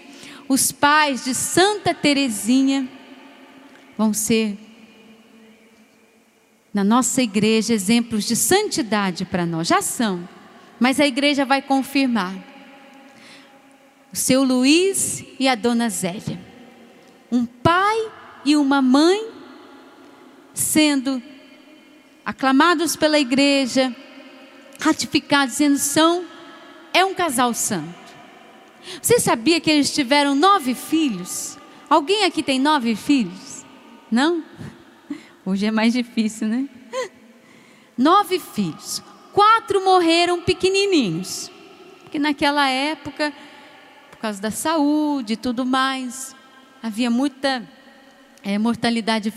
Speaker 1: os pais de Santa Teresinha vão ser na nossa igreja exemplos de santidade para nós. Já são, mas a igreja vai confirmar. O seu Luiz e a dona Zélia. Um pai e uma mãe sendo aclamados pela igreja, ratificados, dizendo são é um casal santo. Você sabia que eles tiveram nove filhos? Alguém aqui tem nove filhos? Não? Hoje é mais difícil, né? Nove filhos. Quatro morreram pequenininhos. Porque naquela época, por causa da saúde e tudo mais, havia muita é, mortalidade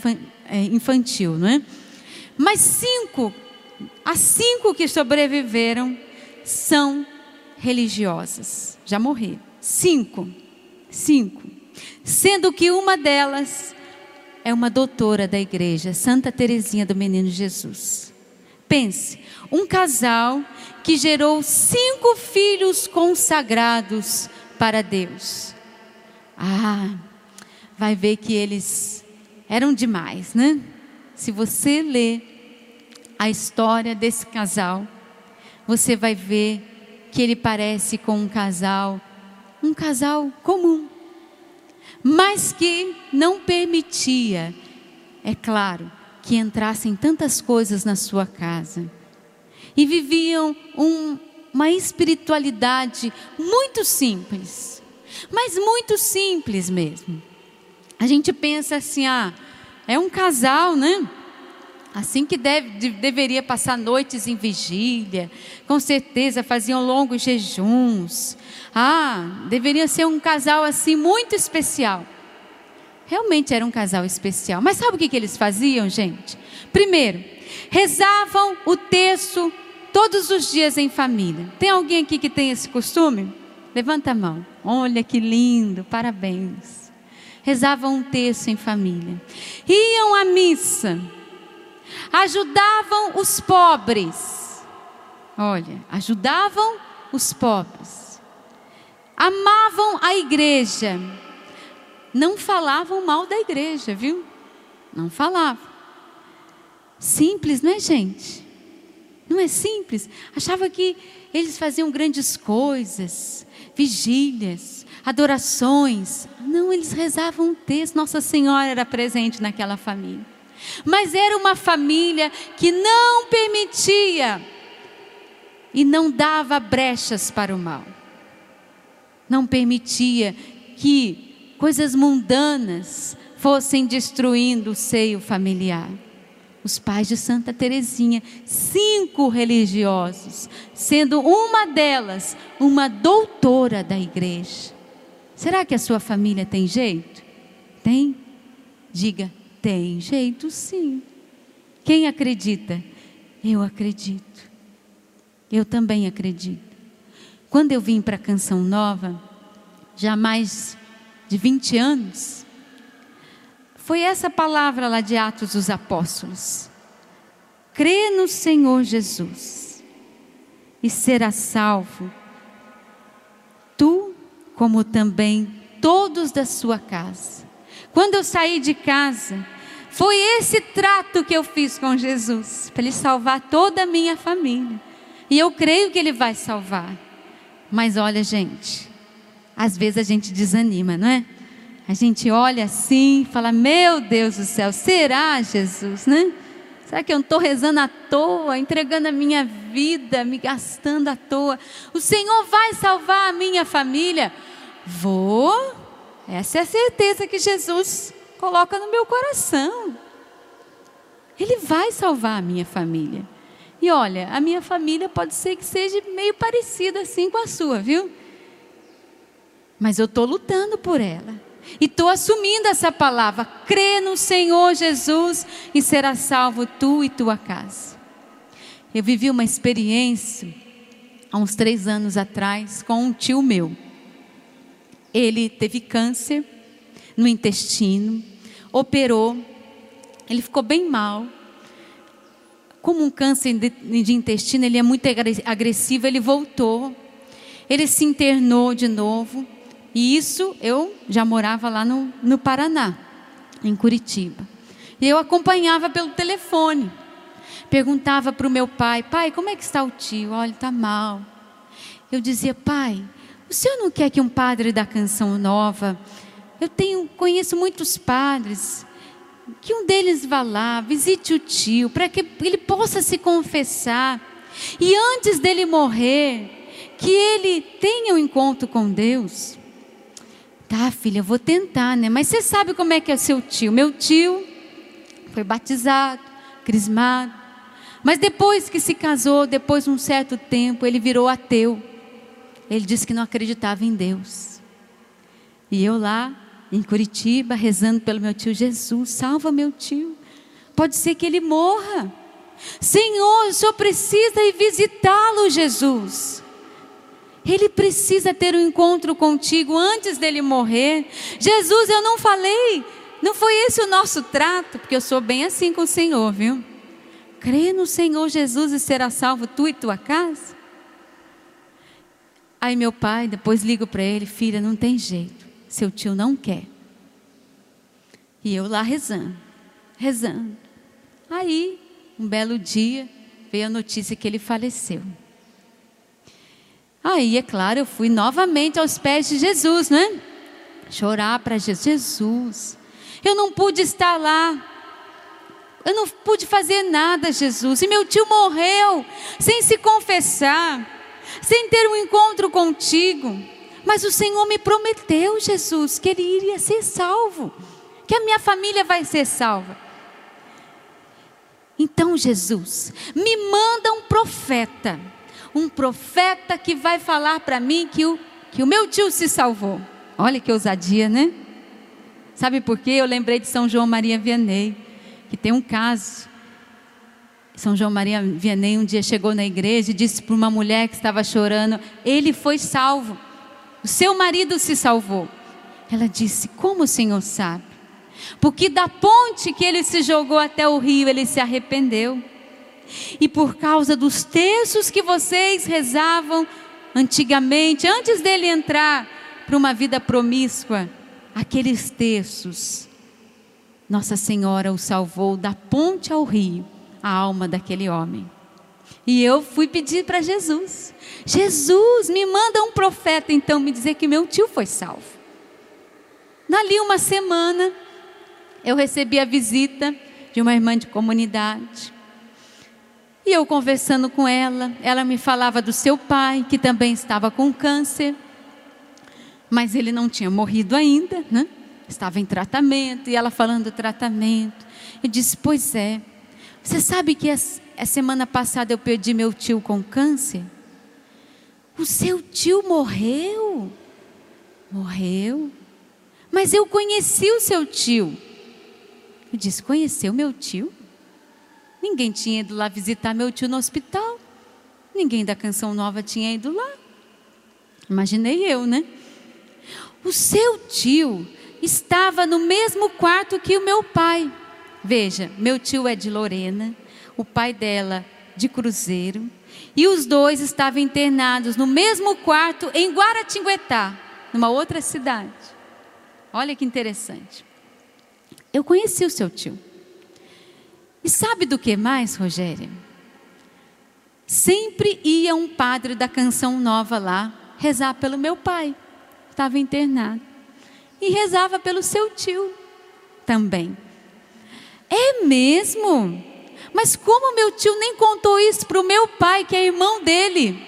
Speaker 1: é, infantil, não é? Mas cinco, as cinco que sobreviveram são religiosas. Já morreram. Cinco. Cinco. Sendo que uma delas é uma doutora da igreja, Santa Teresinha do Menino Jesus. Pense, um casal que gerou cinco filhos consagrados para Deus. Ah, vai ver que eles eram demais, né? Se você ler a história desse casal, você vai ver que ele parece com um casal, um casal comum, mas que não permitia, é claro, que entrassem tantas coisas na sua casa. E viviam um, uma espiritualidade muito simples, mas muito simples mesmo. A gente pensa assim, ah, é um casal, né? Assim que deve, deveria passar noites em vigília, com certeza faziam longos jejuns. Ah, deveria ser um casal assim muito especial. Realmente era um casal especial. Mas sabe o que, que eles faziam, gente? Primeiro, rezavam o texto todos os dias em família. Tem alguém aqui que tem esse costume? Levanta a mão. Olha que lindo, parabéns. Rezavam um texto em família. Iam à missa ajudavam os pobres. Olha, ajudavam os pobres. Amavam a igreja. Não falavam mal da igreja, viu? Não falavam. Simples, não é, gente? Não é simples? Achava que eles faziam grandes coisas, vigílias, adorações. Não, eles rezavam um texto. Nossa Senhora era presente naquela família. Mas era uma família que não permitia e não dava brechas para o mal. Não permitia que coisas mundanas fossem destruindo o seio familiar. Os pais de Santa Teresinha, cinco religiosos, sendo uma delas uma doutora da igreja. Será que a sua família tem jeito? Tem? Diga, tem jeito sim. Quem acredita? Eu acredito. Eu também acredito. Quando eu vim para a Canção Nova, já há mais de 20 anos, foi essa palavra lá de Atos dos Apóstolos. Crê no Senhor Jesus e será salvo, tu, como também todos da sua casa. Quando eu saí de casa, foi esse trato que eu fiz com Jesus, para Ele salvar toda a minha família. E eu creio que Ele vai salvar. Mas olha, gente, às vezes a gente desanima, não é? A gente olha assim e fala: Meu Deus do céu, será Jesus, né? Será que eu não estou rezando à toa, entregando a minha vida, me gastando à toa? O Senhor vai salvar a minha família? Vou. Essa é a certeza que Jesus coloca no meu coração. Ele vai salvar a minha família. E olha, a minha família pode ser que seja meio parecida assim com a sua, viu? Mas eu estou lutando por ela. E estou assumindo essa palavra. Crê no Senhor Jesus e será salvo tu e tua casa. Eu vivi uma experiência há uns três anos atrás com um tio meu. Ele teve câncer no intestino, operou, ele ficou bem mal. Como um câncer de, intestino, ele é muito agressivo, ele voltou. Ele se internou de novo. E isso eu já morava lá no, no Paraná, em Curitiba. E eu acompanhava pelo telefone. Perguntava para o meu pai: pai, como é que está o tio? Olha, está mal. Eu dizia: pai, o senhor não quer que um padre da canção nova? Eu tenho, conheço muitos padres. Que um deles vá lá, visite o tio, para que ele possa se confessar. E antes dele morrer, que ele tenha um encontro com Deus. Tá, filha, eu vou tentar, né? Mas você sabe como é que é seu tio? Meu tio foi batizado, crismado. Mas depois que se casou, depois de um certo tempo, ele virou ateu. Ele disse que não acreditava em Deus. E eu lá, em Curitiba, rezando pelo meu tio Jesus, salva meu tio. Pode ser que ele morra. Senhor, o senhor precisa ir visitá-lo, Jesus. Ele precisa ter um encontro contigo antes dele morrer. Jesus, eu não falei, não foi esse o nosso trato, porque eu sou bem assim com o Senhor, viu? Crê no Senhor Jesus e será salvo tu e tua casa. Aí meu pai, depois ligo para ele, filha, não tem jeito, seu tio não quer. E eu lá rezando, rezando. Aí, um belo dia, veio a notícia que ele faleceu. Aí, é claro, eu fui novamente aos pés de Jesus, né? Chorar para Jesus. Jesus, eu não pude estar lá. Eu não pude fazer nada, Jesus. E meu tio morreu sem se confessar, sem ter um encontro contigo. Mas o Senhor me prometeu, Jesus, que ele iria ser salvo, que a minha família vai ser salva. Então, Jesus, me manda um profeta um profeta que vai falar para mim que o, que o meu tio se salvou. Olha que ousadia, né? Sabe por quê? Eu lembrei de São João Maria Vianney, que tem um caso. São João Maria Vianney um dia chegou na igreja e disse para uma mulher que estava chorando: Ele foi salvo, o seu marido se salvou. Ela disse: Como o senhor sabe? Porque da ponte que ele se jogou até o rio, ele se arrependeu. E por causa dos textos que vocês rezavam antigamente, antes dele entrar para uma vida promíscua, aqueles textos, Nossa Senhora o salvou da ponte ao rio, a alma daquele homem. E eu fui pedir para Jesus: Jesus, me manda um profeta então me dizer que meu tio foi salvo. Dali uma semana, eu recebi a visita de uma irmã de comunidade. E eu conversando com ela, ela me falava do seu pai, que também estava com câncer, mas ele não tinha morrido ainda, né? Estava em tratamento, e ela falando do tratamento. Eu disse: Pois é, você sabe que a semana passada eu perdi meu tio com câncer? O seu tio morreu? Morreu? Mas eu conheci o seu tio. Eu disse: Conheceu meu tio? Ninguém tinha ido lá visitar meu tio no hospital. Ninguém da Canção Nova tinha ido lá. Imaginei eu, né? O seu tio estava no mesmo quarto que o meu pai. Veja, meu tio é de Lorena, o pai dela de Cruzeiro, e os dois estavam internados no mesmo quarto em Guaratinguetá, numa outra cidade. Olha que interessante. Eu conheci o seu tio. E sabe do que mais, Rogério? Sempre ia um padre da canção nova lá rezar pelo meu pai, estava internado. E rezava pelo seu tio também. É mesmo? Mas como meu tio nem contou isso para o meu pai, que é irmão dele?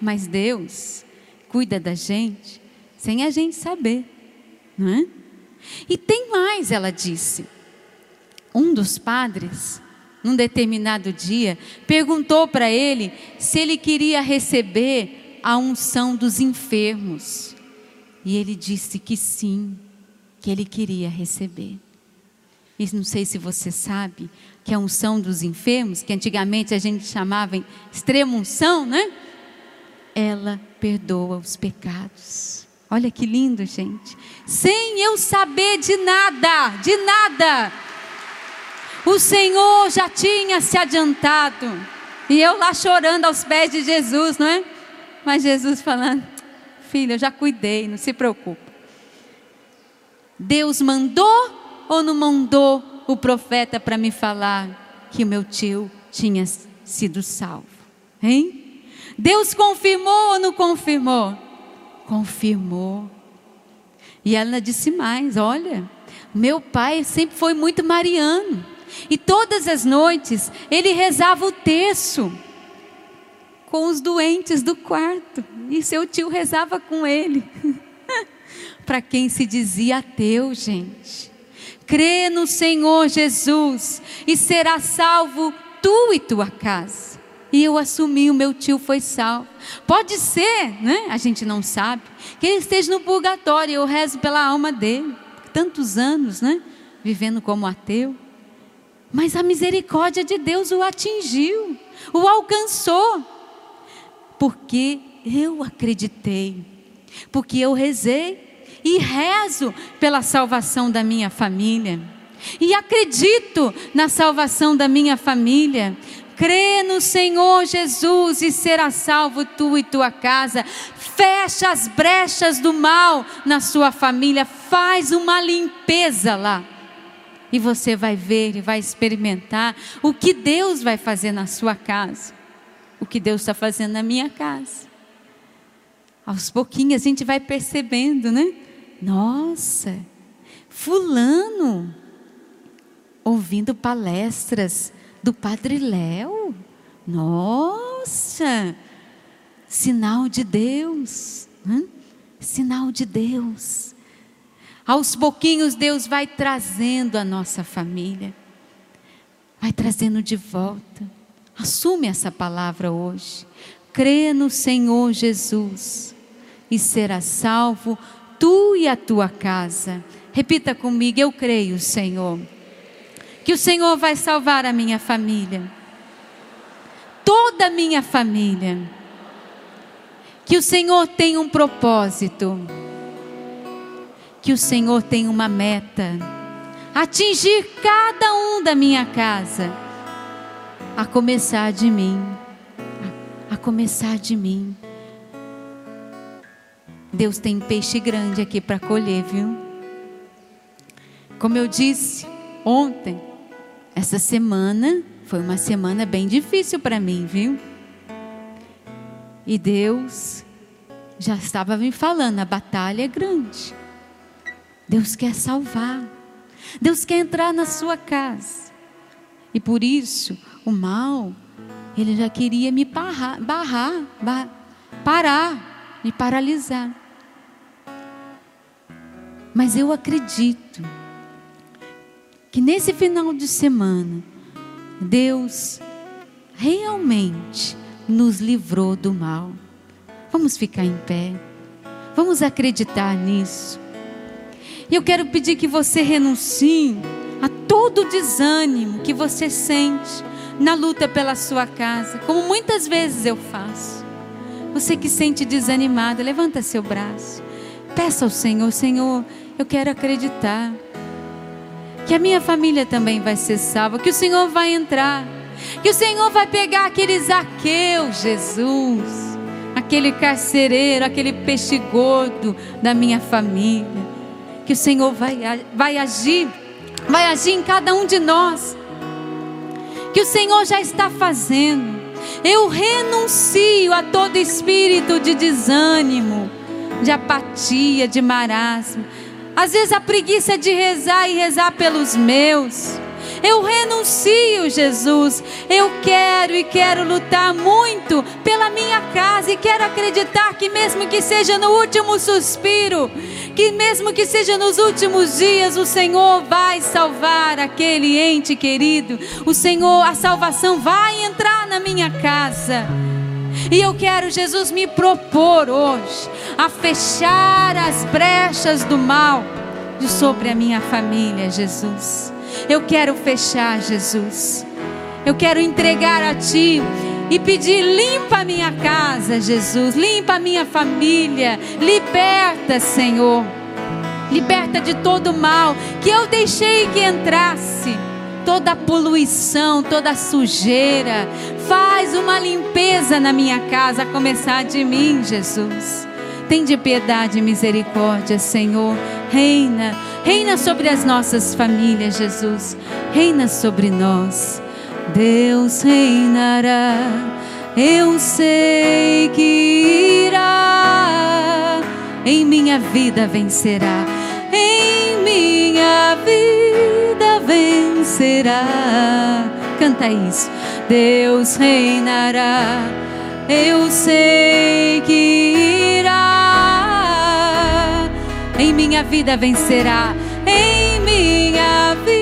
Speaker 1: Mas Deus cuida da gente sem a gente saber, não é? E tem mais, ela disse. Um dos padres, num determinado dia, perguntou para ele se ele queria receber a unção dos enfermos. E ele disse que sim, que ele queria receber. E não sei se você sabe que a unção dos enfermos, que antigamente a gente chamava extrema unção, né? Ela perdoa os pecados. Olha que lindo, gente. Sem eu saber de nada, de nada. O Senhor já tinha se adiantado. E eu lá chorando aos pés de Jesus, não é? Mas Jesus falando: Filha, eu já cuidei, não se preocupe. Deus mandou ou não mandou o profeta para me falar que o meu tio tinha sido salvo? Hein? Deus confirmou ou não confirmou? Confirmou. E ela disse mais: Olha, meu pai sempre foi muito mariano. E todas as noites ele rezava o terço com os doentes do quarto. E seu tio rezava com ele. Para quem se dizia ateu, gente. Crê no Senhor Jesus e será salvo tu e tua casa. E eu assumi, o meu tio foi salvo. Pode ser, né? A gente não sabe. Que ele esteja no purgatório, eu rezo pela alma dele. Tantos anos, né? Vivendo como ateu. Mas a misericórdia de Deus o atingiu, o alcançou porque eu acreditei, porque eu rezei e rezo pela salvação da minha família. E acredito na salvação da minha família. Crê no Senhor Jesus e será salvo tu e tua casa. Fecha as brechas do mal na sua família. Faz uma limpeza lá. E você vai ver e vai experimentar o que Deus vai fazer na sua casa o que Deus está fazendo na minha casa. Aos pouquinhos a gente vai percebendo, né? Nossa, Fulano, ouvindo palestras do Padre Léo. Nossa, sinal de Deus, hein? sinal de Deus. Aos pouquinhos Deus vai trazendo a nossa família, vai trazendo de volta. Assume essa palavra hoje. Crê no Senhor Jesus e será salvo tu e a tua casa. Repita comigo: Eu creio, Senhor, que o Senhor vai salvar a minha família, toda a minha família. Que o Senhor tem um propósito, que o Senhor tem uma meta, atingir cada um da minha casa a começar de mim, a, começar de mim. Deus tem peixe grande aqui para colher, viu? Como eu disse ontem, essa semana foi uma semana bem difícil para mim, viu? E Deus já estava me falando, a batalha é grande. Deus quer salvar. Deus quer entrar na sua casa. E por isso, o mal, ele já queria me barrar, barrar, barrar parar, me paralisar. Mas eu acredito que nesse final de semana, Deus realmente nos livrou do mal. Vamos ficar em pé, vamos acreditar nisso. E eu quero pedir que você renuncie a todo desânimo que você sente na luta pela sua casa, como muitas vezes eu faço. Você que sente desanimado, levanta seu braço. Peça ao Senhor, Senhor, eu quero acreditar que a minha família também vai ser salva, que o Senhor vai entrar, que o Senhor vai pegar aquele Zaqueu, Jesus, aquele carcereiro, aquele peixe gordo da minha família, que o Senhor vai, vai agir, vai agir em cada um de nós, que o Senhor já está fazendo. Eu renuncio a todo espírito de desânimo, de apatia, de marasmo às vezes a preguiça de rezar e rezar pelos meus. Eu renuncio, Jesus. Eu quero e quero lutar muito pela minha casa e quero acreditar que, mesmo que seja no último suspiro, que mesmo que seja nos últimos dias, o Senhor vai salvar aquele ente querido. O Senhor, a salvação vai entrar na minha casa. E eu quero, Jesus, me propor hoje a fechar as brechas do mal sobre a minha família, Jesus. Eu quero fechar, Jesus. Eu quero entregar a Ti e pedir: limpa a minha casa, Jesus. Limpa a minha família. Liberta, Senhor. Liberta de todo mal que eu deixei que entrasse toda poluição, toda sujeira. Faz uma limpeza na minha casa, a começar de mim, Jesus. Tem de piedade e misericórdia, Senhor. Reina, reina sobre as nossas famílias, Jesus. Reina sobre nós. Deus reinará. Eu sei que irá. Em minha vida vencerá. Em minha vida vencerá. Canta isso. Deus reinará. Eu sei que irá. Em minha vida vencerá. Em minha vida